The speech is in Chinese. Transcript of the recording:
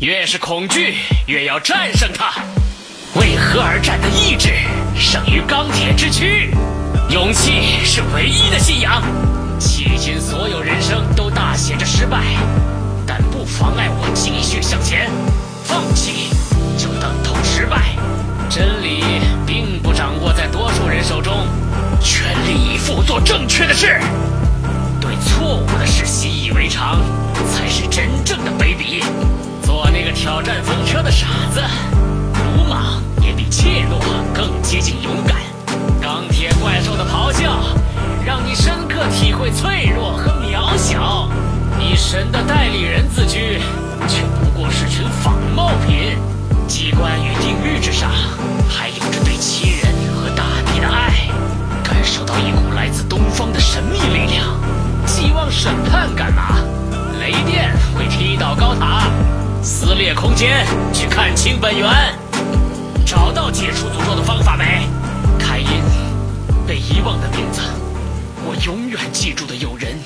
越是恐惧，越要战胜它。为何而战的意志胜于钢铁之躯，勇气是唯一的信仰。迄今所有人生都大写着失败，但不妨碍我继续向前。放弃就等同失败。真理并不掌握在多数人手中，全力以赴做正确的事。会脆弱和渺小。以神的代理人自居，却不过是群仿冒品。机关与定律之上，还有着对亲人和大地的爱。感受到一股来自东方的神秘力量。希望审判干嘛？雷电会踢倒高塔，撕裂空间，去看清本源。找到解除诅咒的方法没？凯因，被遗忘的名字，我永远记住的友人。